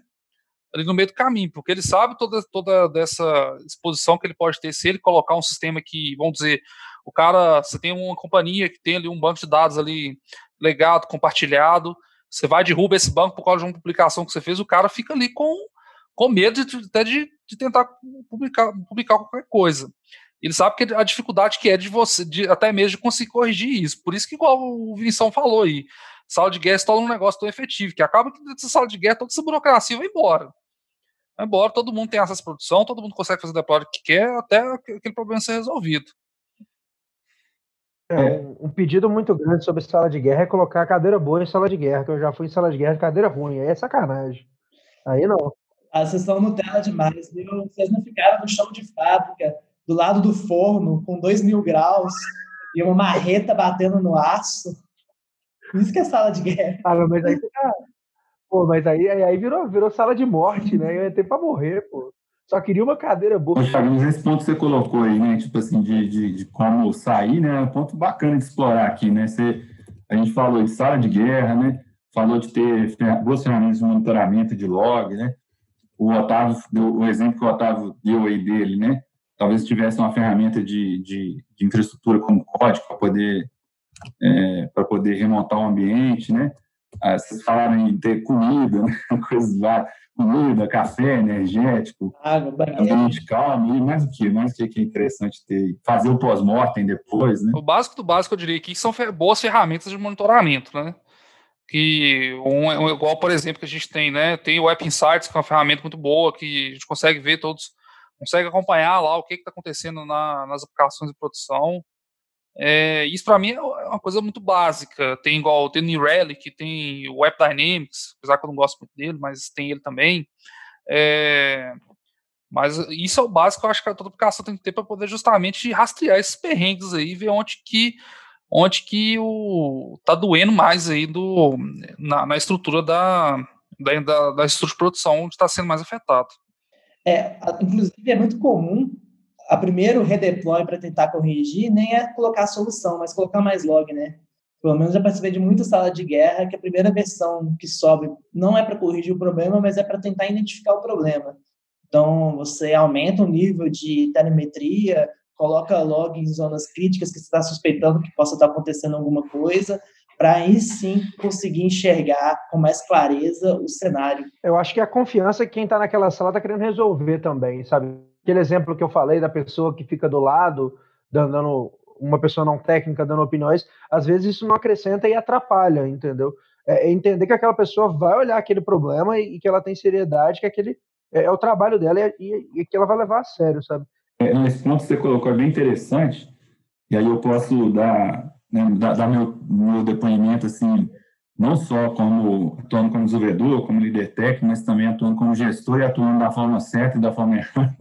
ali no meio do caminho, porque ele sabe toda, toda dessa exposição que ele pode ter se ele colocar um sistema que, vamos dizer, o cara, você tem uma companhia que tem ali um banco de dados ali legado, compartilhado, você vai derruba esse banco por causa de uma publicação que você fez, o cara fica ali com, com medo de, até de, de tentar publicar, publicar qualquer coisa. Ele sabe que a dificuldade que é de você, de, até mesmo de conseguir corrigir isso. Por isso que, igual o Vinição falou aí, sala de guerra se torna um negócio tão efetivo, que acaba que dessa sala de guerra toda essa burocracia vai embora. Vai embora, todo mundo tem acesso à produção, todo mundo consegue fazer o deploy que quer, até aquele problema ser resolvido. É, um, um, pedido muito grande sobre sala de guerra é colocar cadeira boa em sala de guerra, que eu já fui em sala de guerra de cadeira ruim, aí é sacanagem. Aí não. Vocês estão Nutella demais, viu? Vocês não ficaram no chão de fábrica, do lado do forno, com dois mil graus, e uma marreta batendo no aço. Isso que é sala de guerra. Ah, mas aí, pô, mas aí, aí virou, virou sala de morte, né? Eu ia ter pra morrer, pô. Só queria uma cadeira boa. Poxa, mas esse ponto que você colocou aí, né? Tipo assim, de, de, de, como sair, né? É um ponto bacana de explorar aqui, né? Você, a gente falou de sala de guerra, né? Falou de ter boas ferramentas de monitoramento de log, né? O Otávio, o exemplo que o Otávio deu aí dele, né? Talvez tivesse uma ferramenta de, de, de infraestrutura como código para poder é, para poder remontar o ambiente, né? ah, vocês falaram em ter comida, né? coisas lá, comida, café, energético, água, ambiente calmo, e mais o que? Mais o que é interessante ter? Fazer o pós-mortem depois, né? O básico do básico, eu diria que são boas ferramentas de monitoramento, né? Que um, um, igual, por exemplo, que a gente tem, né? Tem o App Insights, que é uma ferramenta muito boa, que a gente consegue ver todos, consegue acompanhar lá o que está acontecendo na, nas aplicações de produção. É, isso para mim é uma coisa muito básica. Tem igual tem o New Relic, tem o Web Dynamics, apesar que eu não gosto muito dele, mas tem ele também. É, mas isso é o básico, eu acho que toda aplicação tem que ter para poder justamente rastrear esses perrengues aí, ver onde que onde que o tá doendo mais aí do na, na estrutura da, da, da, estrutura de produção onde está sendo mais afetado. É, inclusive é muito comum a primeiro redeploy para tentar corrigir nem é colocar a solução, mas colocar mais log, né? Pelo menos já participei de muita sala de guerra que a primeira versão que sobe não é para corrigir o problema, mas é para tentar identificar o problema. Então, você aumenta o nível de telemetria, coloca log em zonas críticas que você está suspeitando que possa estar acontecendo alguma coisa, para aí sim conseguir enxergar com mais clareza o cenário. Eu acho que a confiança que quem está naquela sala está querendo resolver também, sabe? aquele exemplo que eu falei da pessoa que fica do lado, dando uma pessoa não técnica dando opiniões, às vezes isso não acrescenta e atrapalha, entendeu? É, é entender que aquela pessoa vai olhar aquele problema e, que ela tem seriedade, que aquele é, é o trabalho dela e, que ela vai levar a sério, sabe? É, esse ponto que você colocou é bem interessante, e aí eu posso dar, né, dar, dar meu, meu depoimento, assim, não só como atuando como desenvolvedor, como líder técnico, mas também atuando como gestor e atuando da forma certa e da forma errada.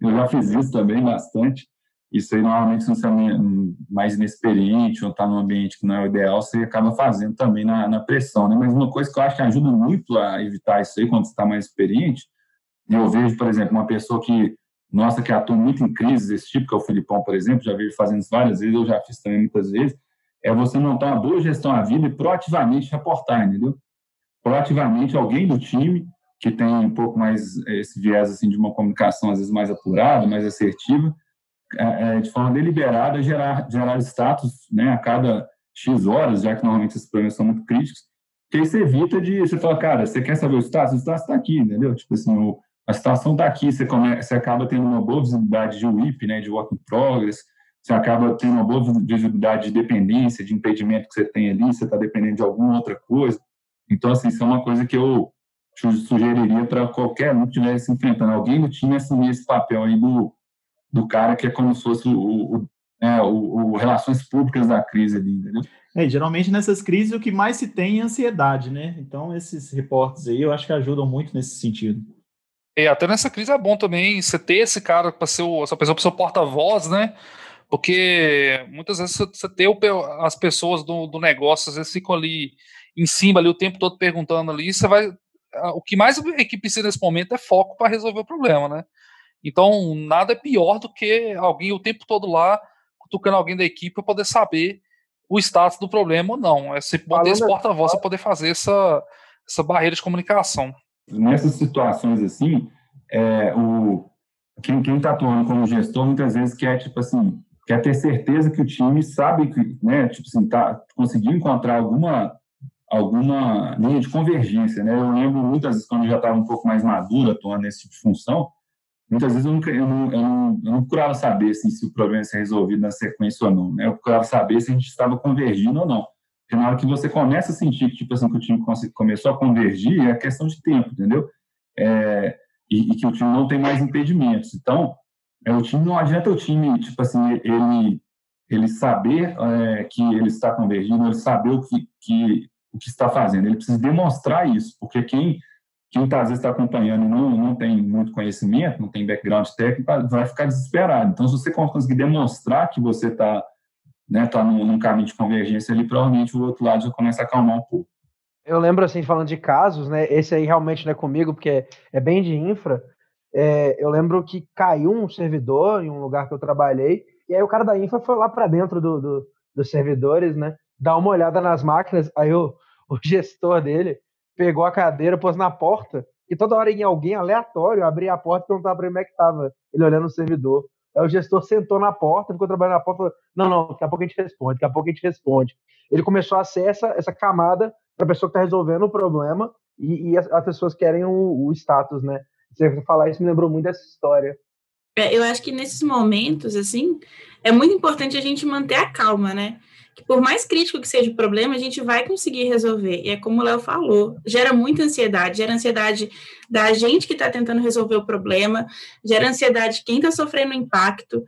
Eu já fiz isso também bastante. Isso aí, normalmente, se você é mais inexperiente ou está num ambiente que não é o ideal, você acaba fazendo também na, na pressão. Né? Mas uma coisa que eu acho que ajuda muito a evitar isso aí, quando você está mais experiente, eu vejo, por exemplo, uma pessoa que, nossa, que atua muito em crises desse tipo, que é o Filipão, por exemplo, já vejo fazendo isso várias vezes, eu já fiz também muitas vezes, é você montar uma boa gestão à vida e proativamente reportar, entendeu? Proativamente alguém do time que tem um pouco mais esse viés assim de uma comunicação às vezes mais apurada, mais assertiva, é, é, de forma deliberada gerar gerar status, né, a cada x horas, já que normalmente esses problemas são muito críticos, que aí você evita de você falar, cara, você quer saber o status? O status está aqui, entendeu? Tipo assim, o, a situação está aqui, você, come, você acaba tendo uma boa visibilidade de WIP, né, de work in progress, você acaba tendo uma boa visibilidade de dependência, de impedimento que você tem ali, você está dependendo de alguma outra coisa. Então, assim, isso é uma coisa que eu sugeriria para qualquer um que estivesse enfrentando. Alguém no time assumir esse papel aí do, do cara que é como se fosse o, o, é, o, o relações públicas da crise ali, entendeu? É, geralmente nessas crises o que mais se tem é ansiedade, né? Então esses reportes aí eu acho que ajudam muito nesse sentido. E até nessa crise é bom também você ter esse cara para ser o, essa pessoa para ser o porta-voz, né? Porque muitas vezes você tem as pessoas do, do negócio, às vezes ficam ali em cima, ali o tempo todo perguntando ali, você vai. O que mais a equipe precisa nesse momento é foco para resolver o problema, né? Então, nada é pior do que alguém o tempo todo lá cutucando alguém da equipe para poder saber o status do problema ou não. É se poder esse porta-voz para poder fazer essa, essa barreira de comunicação. Nessas situações assim, é, o, quem está atuando como gestor muitas vezes quer, tipo assim, quer ter certeza que o time sabe que, né, tipo assim, tá, conseguiu encontrar alguma alguma linha de convergência, né? Eu lembro muitas vezes quando eu já estava um pouco mais maduro atuando nesse tipo de função, muitas vezes eu não, eu não, eu não, eu não procurava saber assim, se o problema ia ser resolvido na sequência ou não, né? Eu procurava saber se a gente estava convergindo ou não. Porque na hora que você começa a sentir que, tipo assim, que o time começou a convergir, é questão de tempo, entendeu? É, e, e que o time não tem mais impedimentos. Então, é, o time não adianta o time, tipo assim, ele, ele saber é, que ele está convergindo, ele saber o que, que, o que está fazendo. Ele precisa demonstrar isso, porque quem quem tá, às vezes está acompanhando e não, não tem muito conhecimento, não tem background técnico, vai ficar desesperado. Então, se você conseguir demonstrar que você está né, tá num, caminho de convergência ali, provavelmente o outro lado já começa a acalmar um pouco. Eu lembro, assim, falando de casos, né, esse aí realmente não é comigo, porque é, é bem de infra, é, eu lembro que caiu um servidor em um lugar que eu trabalhei, e aí o cara da infra foi lá para dentro do, do, dos servidores, né? Dar uma olhada nas máquinas, aí o, o gestor dele pegou a cadeira, pôs na porta, e toda hora em alguém aleatório abria a porta e perguntava para ele como é que tava, ele olhando o servidor. Aí o gestor sentou na porta, ficou trabalhando na porta, falou, não, não, daqui a pouco a gente responde, daqui a pouco a gente responde. Ele começou a essa, essa camada para a pessoa que está resolvendo o problema e, e as, as, pessoas querem o, o status, né? Você falar isso me lembrou muito dessa história. É, eu acho que nesses momentos, assim, é muito importante a gente manter a calma, né? Que por mais crítico que seja o problema, a gente vai conseguir resolver. E é como o Léo falou, gera muita ansiedade, gera ansiedade da gente que está tentando resolver o problema, gera ansiedade de quem está sofrendo impacto.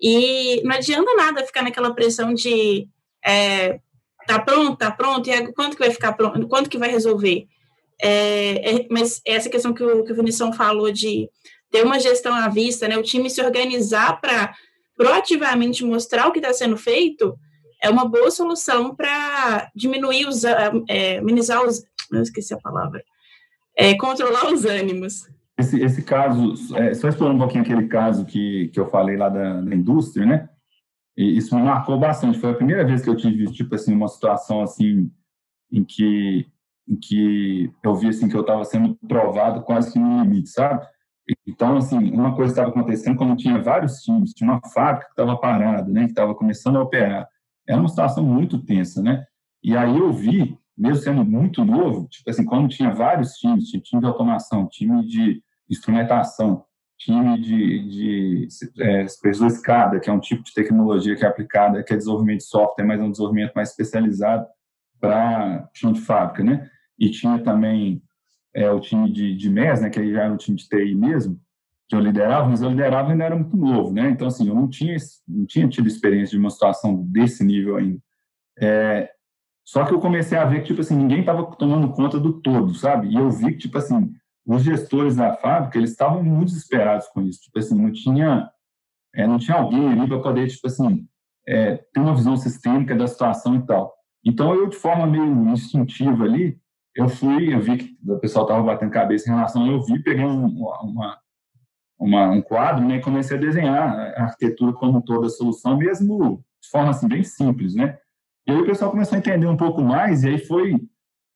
E não adianta nada ficar naquela pressão de é, tá pronto, tá pronto, e quanto que vai ficar pronto, quanto que vai resolver? É, é, mas essa questão que o, que o Vinição falou de ter uma gestão à vista, né, o time se organizar para proativamente mostrar o que está sendo feito, é uma boa solução para diminuir os, é, minimizar os, não esqueci a palavra, é, controlar os ânimos. Esse, esse caso, é, só explorando um pouquinho aquele caso que, que eu falei lá da, da indústria, né? E isso me marcou bastante. Foi a primeira vez que eu tive, tipo assim, uma situação assim, em que, em que eu vi assim que eu estava sendo provado quase que no limite, sabe? Então, assim, uma coisa estava acontecendo quando tinha vários times, tinha uma fábrica que estava parada, né, que estava começando a operar. Era uma situação muito tensa, né? E aí eu vi, mesmo sendo muito novo, tipo assim, quando tinha vários times, tinha time de automação, time de instrumentação, time de, de é, escada, que é um tipo de tecnologia que é aplicada, que é desenvolvimento de software, mas é um desenvolvimento mais especializado para chão de fábrica, né? E tinha também é, o time de, de MES, né, que aí já era um time de TI mesmo, que eu liderava, mas eu liderava ainda era muito novo, né? Então, assim, eu não tinha, não tinha tido experiência de uma situação desse nível ainda. É, só que eu comecei a ver que, tipo assim, ninguém estava tomando conta do todo, sabe? E eu vi que, tipo assim, os gestores da fábrica, eles estavam muito desesperados com isso. Tipo assim, não tinha, é, não tinha alguém ali para poder, tipo assim, é, ter uma visão sistêmica da situação e tal. Então, eu, de forma meio instintiva ali, eu fui, eu vi que o pessoal estava batendo cabeça em relação, eu vi, peguei um, uma, uma, um quadro né, e comecei a desenhar a arquitetura como toda a solução, mesmo de forma assim, bem simples, né? E aí o pessoal começou a entender um pouco mais, e aí foi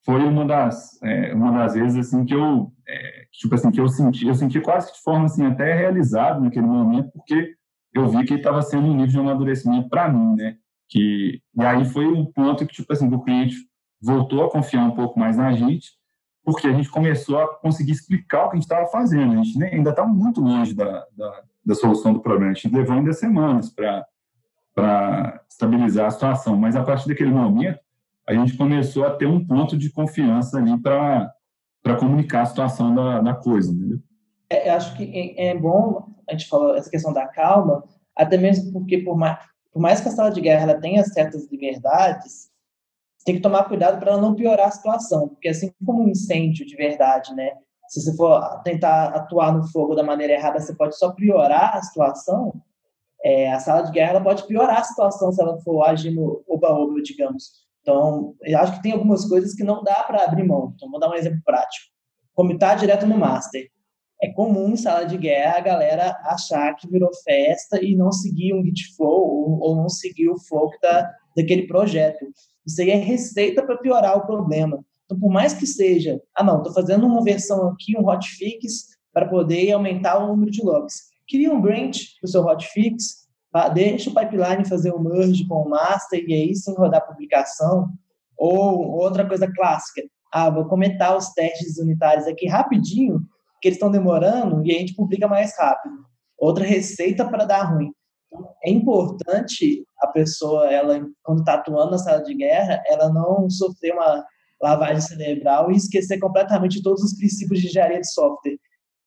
foi uma das é, uma das vezes assim que eu é, tipo assim que eu senti eu senti quase que de forma assim até realizado naquele momento porque eu vi que estava sendo um nível de amadurecimento para mim né que e aí foi um ponto que tipo assim o cliente voltou a confiar um pouco mais na gente, porque a gente começou a conseguir explicar o que a gente estava fazendo. A gente ainda estava muito longe da, da, da, solução do problema. A gente levou ainda semanas para estabilizar a situação, mas a partir daquele momento, a gente começou a ter um ponto de confiança ali para comunicar a situação da, da coisa, entendeu? É, acho que é, é bom, a gente falou essa questão da calma, até mesmo porque por mais, por mais que a sala de guerra ela tenha certas liberdades, tem que tomar cuidado para não piorar a situação, porque assim como um incêndio de verdade, né? Se você for tentar atuar no fogo da maneira errada, você pode só piorar a situação. É, a sala de guerra pode piorar a situação se ela for agir no oba-oba, digamos. Então, eu acho que tem algumas coisas que não dá para abrir mão. Então, vou dar um exemplo prático. Comitar direto no master. É comum em sala de guerra a galera achar que virou festa e não seguir um git flow ou, ou não seguir o flow que tá daquele projeto. Isso aí é receita para piorar o problema. Então, por mais que seja, ah, não, estou fazendo uma versão aqui, um hotfix, para poder aumentar o número de logs. Cria um branch para o seu hotfix, deixa o pipeline fazer o merge com o master e aí sim rodar a publicação. Ou outra coisa clássica, ah, vou comentar os testes unitários aqui rapidinho, que eles estão demorando e a gente publica mais rápido. Outra receita para dar ruim é importante a pessoa, ela quando está atuando na sala de guerra, ela não sofrer uma lavagem cerebral e esquecer completamente todos os princípios de engenharia de software.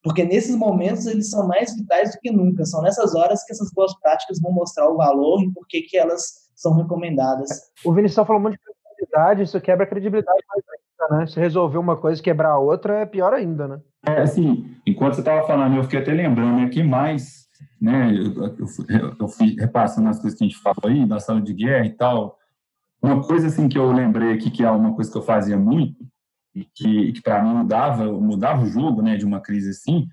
Porque nesses momentos eles são mais vitais do que nunca. São nessas horas que essas boas práticas vão mostrar o valor e por que, que elas são recomendadas. O Vinicius falou muito de credibilidade, isso quebra a credibilidade mais ainda, né? Se resolver uma coisa e quebrar a outra, é pior ainda, né? É, assim, enquanto você estava falando, eu fiquei até lembrando aqui mais né? Eu, eu, eu fui repassando as coisas que a gente falou aí, da sala de guerra e tal. Uma coisa assim que eu lembrei aqui, que é uma coisa que eu fazia muito, e que, que para mim mudava, mudava o jogo né, de uma crise assim,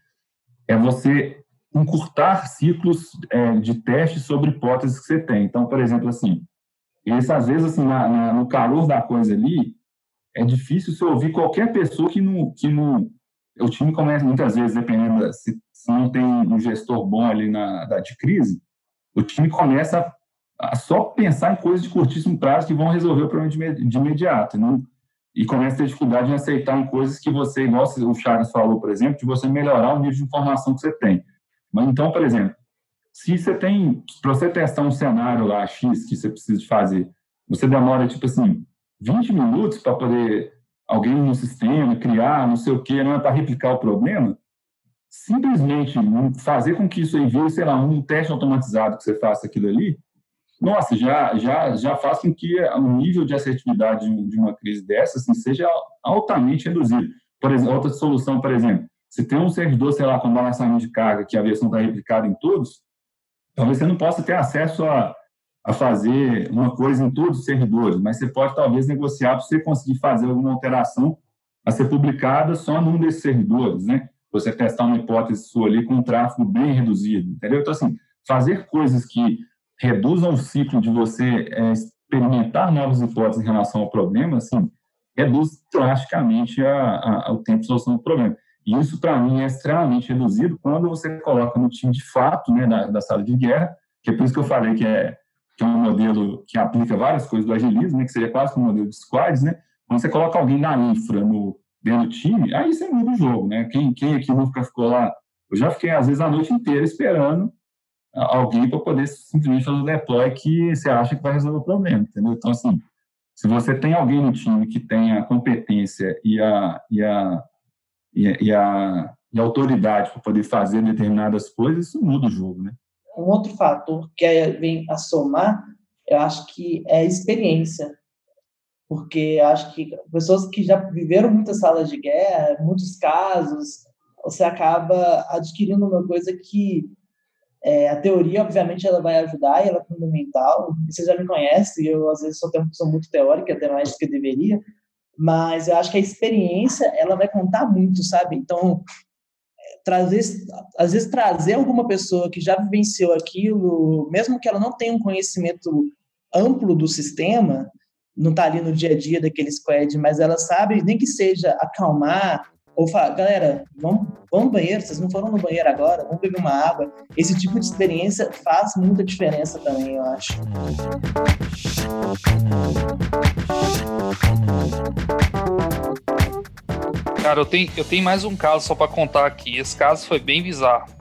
é você encurtar ciclos é, de teste sobre hipóteses que você tem. Então, por exemplo, assim, esse, às vezes, assim, na, na, no calor da coisa ali, é difícil você ouvir qualquer pessoa que não, que não, o time começa, muitas vezes, dependendo, se, se não tem um gestor bom ali na, da, de crise, o time começa a, só pensar em coisas de curtíssimo prazo que vão resolver o problema de, de imediato. Não, e começa a ter dificuldade em aceitar em coisas que você, igual o Chagas falou, por exemplo, de você melhorar o nível de informação que você tem. Mas então, por exemplo, se você tem, para você testar um cenário lá X que você precisa fazer, você demora, tipo assim, 20 minutos para poder alguém no sistema criar, não sei o quê, não é para replicar o problema, simplesmente fazer com que isso aí vire, sei lá, um teste automatizado que você faça aquilo ali, nossa, já, já, já faz com que o nível de assertividade de uma crise dessa assim, seja altamente reduzido. Por exemplo, outra solução, por exemplo, se tem um servidor, sei lá, com balançamento de carga, que a versão está replicada em todos, talvez você não possa ter acesso a, a fazer uma coisa em todos os servidores, mas você pode talvez negociar para você conseguir fazer alguma alteração a ser publicada só num desses servidores, né? Você testar uma hipótese sua ali com um tráfego bem reduzido, entendeu? Então, assim, fazer coisas que reduzam o ciclo de você é, experimentar novas hipóteses em relação ao problema, assim, reduz drasticamente a, a, o tempo de solução do problema. E isso, para mim, é extremamente reduzido quando você coloca no time de fato, né, da, da sala de guerra, que é por isso que eu falei que é, que é um modelo que aplica várias coisas do agilismo, né, que seria quase um modelo de squads, né? Quando você coloca alguém na infra, no, dentro do time, aí você muda o jogo, né? Quem, quem aqui nunca ficou lá? Eu já fiquei, às vezes, a noite inteira esperando alguém para poder simplesmente fazer o deploy que você acha que vai resolver o problema, entendeu? Então, assim, se você tem alguém no time que tem a competência e a, e a, e a, e a, e a autoridade para poder fazer determinadas coisas, isso muda o jogo, né? Um outro fator que vem a somar, eu acho que é a experiência. Porque acho que pessoas que já viveram muitas salas de guerra, muitos casos, você acaba adquirindo uma coisa que é, a teoria, obviamente, ela vai ajudar e ela é fundamental. Você já me conhece, eu às vezes sou, sou muito teórica, até mais do que deveria, mas eu acho que a experiência ela vai contar muito, sabe? Então, trazer, às vezes trazer alguma pessoa que já vivenciou aquilo, mesmo que ela não tenha um conhecimento amplo do sistema, não está ali no dia a dia daquele squad, mas ela sabe, nem que seja acalmar, ou falar, galera, vamos, vamos no banheiro, vocês não foram no banheiro agora, vamos beber uma água. Esse tipo de experiência faz muita diferença também, eu acho. Cara, eu tenho, eu tenho mais um caso só para contar aqui. Esse caso foi bem bizarro.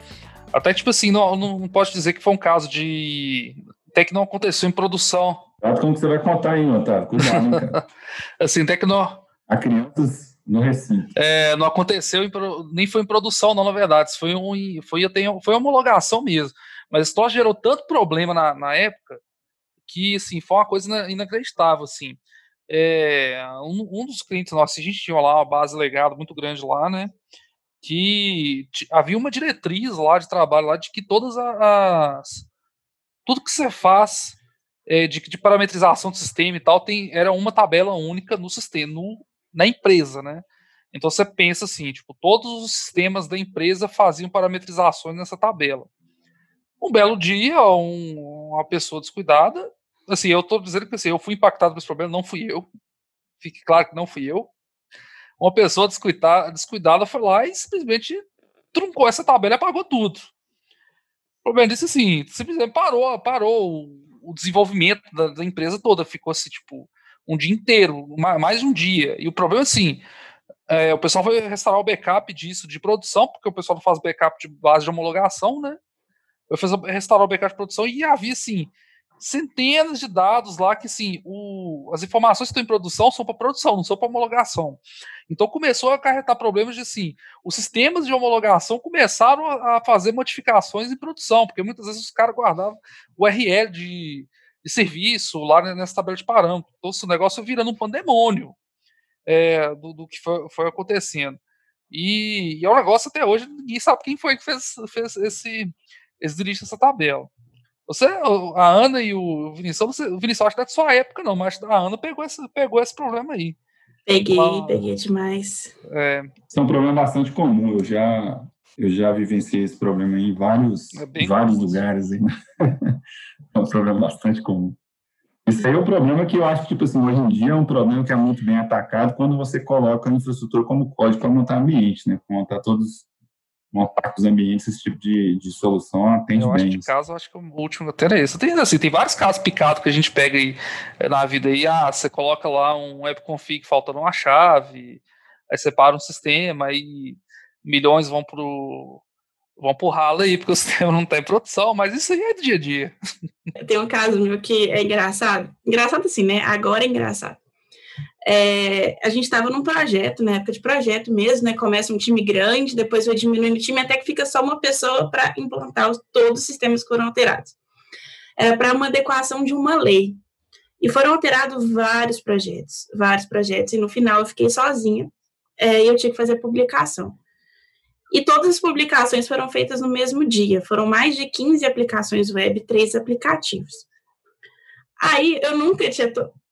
Até, tipo assim, não, não posso dizer que foi um caso de. Até que não aconteceu em produção. Como que você vai contar aí, Otávio? Cuidado, cara. assim, até que não. A crianças no recinto. É, não aconteceu, em, nem foi em produção, não, na verdade. Isso foi, um, foi, foi homologação mesmo. Mas a história gerou tanto problema na, na época que, assim, foi uma coisa inacreditável, assim. É, um, um, dos clientes nossos, a gente tinha lá uma base legada muito grande lá, né? Que havia uma diretriz lá de trabalho lá de que todas as. Tudo que você faz é, de, de parametrização do sistema e tal tem, era uma tabela única no sistema, no, na empresa, né? Então você pensa assim, tipo, todos os sistemas da empresa faziam parametrizações nessa tabela. Um belo dia, um, uma pessoa descuidada, assim, eu estou dizendo que assim, eu fui impactado por esse problema, não fui eu. Fique claro que não fui eu. Uma pessoa descuidada, foi lá e simplesmente truncou essa tabela e apagou tudo. O problema disse assim, simplesmente parou, parou o desenvolvimento da, da empresa toda, ficou assim, tipo, um dia inteiro, mais um dia. E o problema é assim, é, o pessoal foi restaurar o backup disso de produção, porque o pessoal não faz backup de base de homologação, né? Eu fiz restaurar o backup de produção e havia assim centenas de dados lá que o, as informações que estão em produção são para produção, não são para homologação. Então começou a acarretar problemas de assim, os sistemas de homologação começaram a, a fazer modificações em produção, porque muitas vezes os caras guardavam o URL de de serviço lá nessa tabela de parâmetros. Então, esse negócio virando um pandemônio é, do, do, que foi, foi acontecendo. E, e, é um negócio até hoje, ninguém sabe quem foi que fez, fez esse, esse dirige essa tabela. Você, a Ana e o Vinicius, o Vinicius acho que não é de sua época, não, mas a Ana pegou esse, pegou esse problema aí. Peguei, peguei demais. É, Isso é um problema bastante comum. Eu já, eu já vivenciei esse problema em vários, é vários lugares. Né? é um problema bastante comum. Isso aí é o problema que eu acho que, tipo assim, hoje em dia é um problema que é muito bem atacado quando você coloca a infraestrutura como código para montar ambiente, né? Montar todos montar os ambientes, esse tipo de, de solução atende eu bem. Acho que caso, acho que o último até era esse. Tem, assim, tem vários casos picados que a gente pega aí eh, na vida aí, ah, você coloca lá um webconfig faltando uma chave, aí separa um sistema, aí milhões vão pro vão pro ralo aí, porque o sistema não está em produção, mas isso aí é do dia a dia. Tem um caso meu que é engraçado. Engraçado assim, né? Agora é engraçado. É, a gente estava num projeto, na época de projeto mesmo, né? Começa um time grande, depois vai diminuindo o time até que fica só uma pessoa para implantar os, todos os sistemas que foram alterados. Era para uma adequação de uma lei. E foram alterados vários projetos, vários projetos, e no final eu fiquei sozinha é, e eu tinha que fazer publicação. E todas as publicações foram feitas no mesmo dia. Foram mais de 15 aplicações web, três aplicativos. Aí eu nunca tinha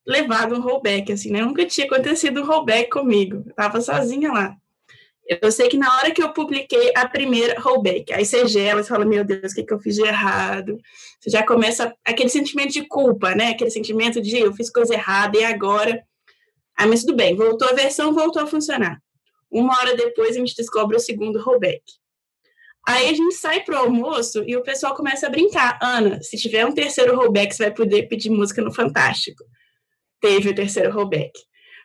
levado um rollback, assim, né? Nunca tinha acontecido um rollback comigo. Eu tava sozinha lá. Eu sei que na hora que eu publiquei a primeira rollback, aí você gela, você fala, meu Deus, o que, que eu fiz de errado? Você já começa aquele sentimento de culpa, né? Aquele sentimento de eu fiz coisa errada e agora. Ah, mas tudo bem, voltou a versão, voltou a funcionar. Uma hora depois a gente descobre o segundo rollback. Aí a gente sai pro almoço e o pessoal começa a brincar. Ana, se tiver um terceiro rollback, você vai poder pedir música no Fantástico. Teve o terceiro rollback.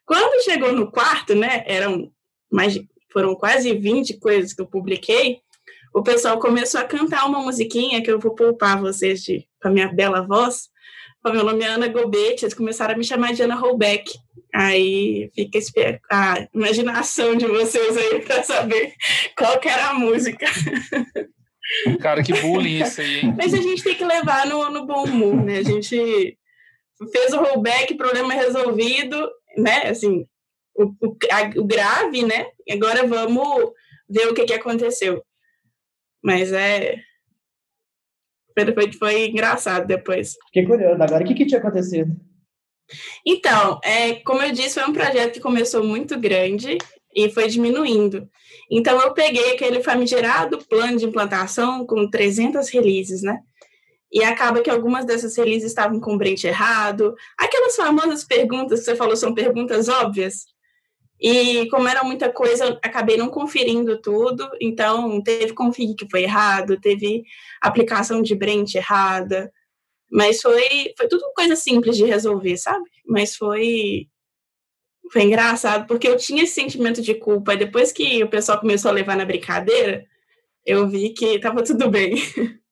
Quando chegou no quarto, né, eram mais, foram quase 20 coisas que eu publiquei, o pessoal começou a cantar uma musiquinha que eu vou poupar vocês de, com a minha bela voz. O meu nome é Ana Gobete, eles começaram a me chamar de Ana Rollback. Aí fica a imaginação de vocês aí para saber qual era a música. Cara, que bullying isso aí, hein? Mas a gente tem que levar no, no bom humor, né? A gente fez o rollback, problema resolvido, né? Assim, o, o, a, o grave, né? Agora vamos ver o que, que aconteceu. Mas é. Foi, foi engraçado depois. Fiquei curioso. Agora, o que, que tinha acontecido? Então, é, como eu disse, foi um projeto que começou muito grande e foi diminuindo. Então, eu peguei aquele famigerado plano de implantação com 300 releases, né? E acaba que algumas dessas releases estavam com o branch errado. Aquelas famosas perguntas que você falou são perguntas óbvias. E como era muita coisa, acabei não conferindo tudo. Então, teve config que foi errado, teve aplicação de branch errada. Mas foi, foi tudo coisa simples de resolver, sabe? Mas foi foi engraçado, porque eu tinha esse sentimento de culpa. E depois que o pessoal começou a levar na brincadeira, eu vi que estava tudo bem.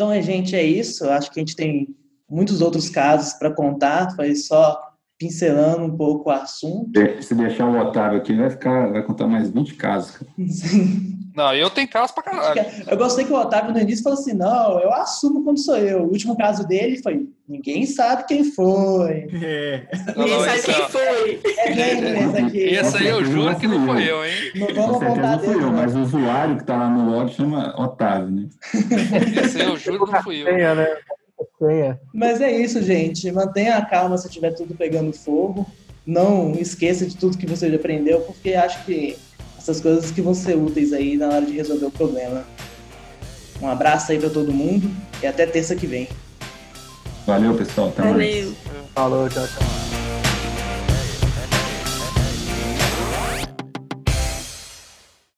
Então, gente, é isso. Acho que a gente tem muitos outros casos para contar. Foi só pincelando um pouco o assunto. Se deixar o Otávio aqui, vai, ficar, vai contar mais 20 casos. Sim. Não, eu tenho caso pra caralho. Eu gostei que o Otávio no início falou assim: não, eu assumo quando sou eu. O último caso dele foi: ninguém sabe quem foi. É. Ninguém sabe quem foi. É game esse aqui. Esse aí eu juro que não foi eu, hein? Não vamos contar dele. Fui eu, mas o usuário que tá lá no log chama Otávio, né? Esse aí eu juro que não fui eu. né? Mas é isso, gente. Mantenha a calma se tiver tudo pegando fogo. Não esqueça de tudo que você já aprendeu, porque acho que essas coisas que vão ser úteis aí na hora de resolver o problema. Um abraço aí para todo mundo e até terça que vem. Valeu, pessoal. Até Valeu. Mais. Falou, tchau, tchau.